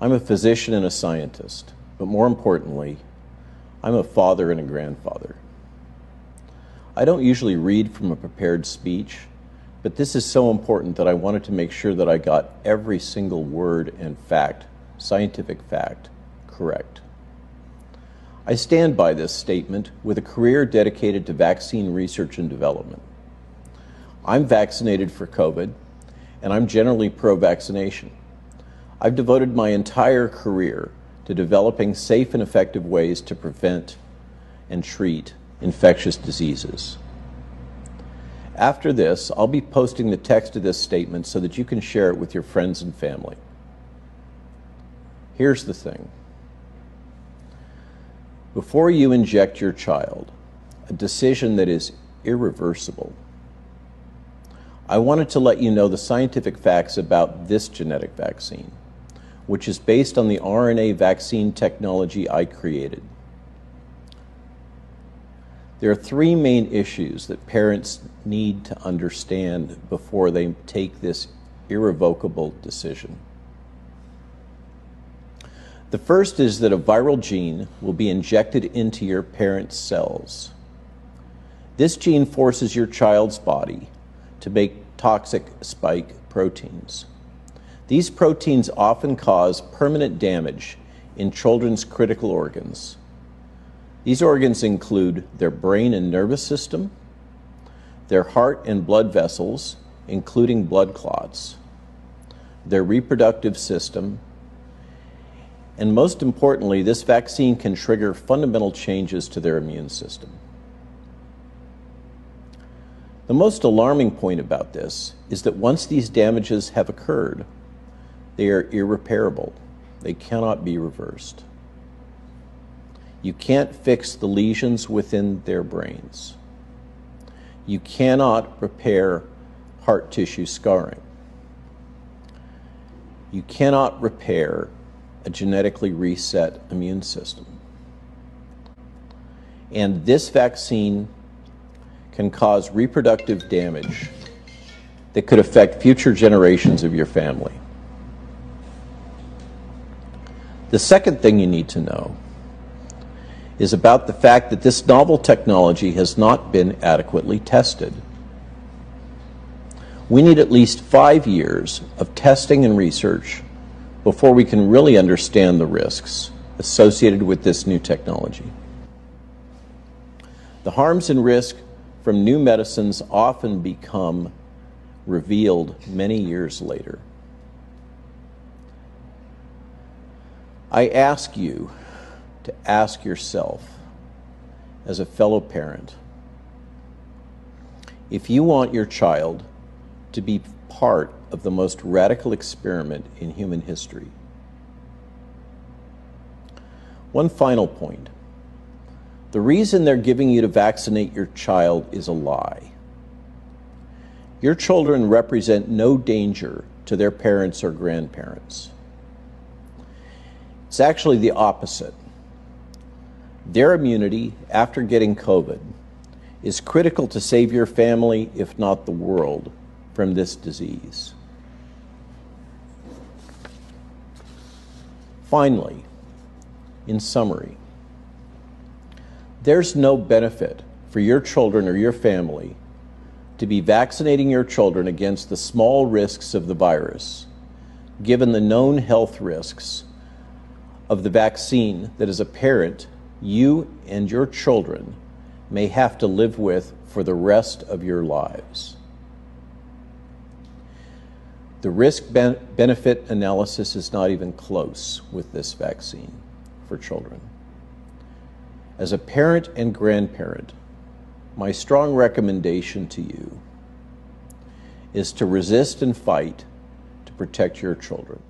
I'm a physician and a scientist, but more importantly, I'm a father and a grandfather. I don't usually read from a prepared speech, but this is so important that I wanted to make sure that I got every single word and fact, scientific fact, correct. I stand by this statement with a career dedicated to vaccine research and development. I'm vaccinated for COVID, and I'm generally pro vaccination. I've devoted my entire career to developing safe and effective ways to prevent and treat infectious diseases. After this, I'll be posting the text of this statement so that you can share it with your friends and family. Here's the thing. Before you inject your child, a decision that is irreversible, I wanted to let you know the scientific facts about this genetic vaccine, which is based on the RNA vaccine technology I created. There are three main issues that parents need to understand before they take this irrevocable decision. The first is that a viral gene will be injected into your parent's cells. This gene forces your child's body to make toxic spike proteins. These proteins often cause permanent damage in children's critical organs these organs include their brain and nervous system, their heart and blood vessels, including blood clots, their reproductive system, and most importantly, this vaccine can trigger fundamental changes to their immune system. The most alarming point about this is that once these damages have occurred, they are irreparable. They cannot be reversed. You can't fix the lesions within their brains. You cannot repair heart tissue scarring. You cannot repair a genetically reset immune system. And this vaccine can cause reproductive damage that could affect future generations of your family. The second thing you need to know is about the fact that this novel technology has not been adequately tested. We need at least five years of testing and research before we can really understand the risks associated with this new technology. The harms and risk from new medicines often become revealed many years later. I ask you to ask yourself as a fellow parent if you want your child to be part of the most radical experiment in human history. One final point. The reason they're giving you to vaccinate your child is a lie. Your children represent no danger to their parents or grandparents. It's actually the opposite. Their immunity after getting COVID is critical to save your family, if not the world, from this disease. Finally, in summary, there's no benefit for your children or your family to be vaccinating your children against the small risks of the virus, given the known health risks of the vaccine that as a parent you and your children may have to live with for the rest of your lives. The risk benefit analysis is not even close with this vaccine for children. As a parent and grandparent, my strong recommendation to you is to resist and fight to protect your children.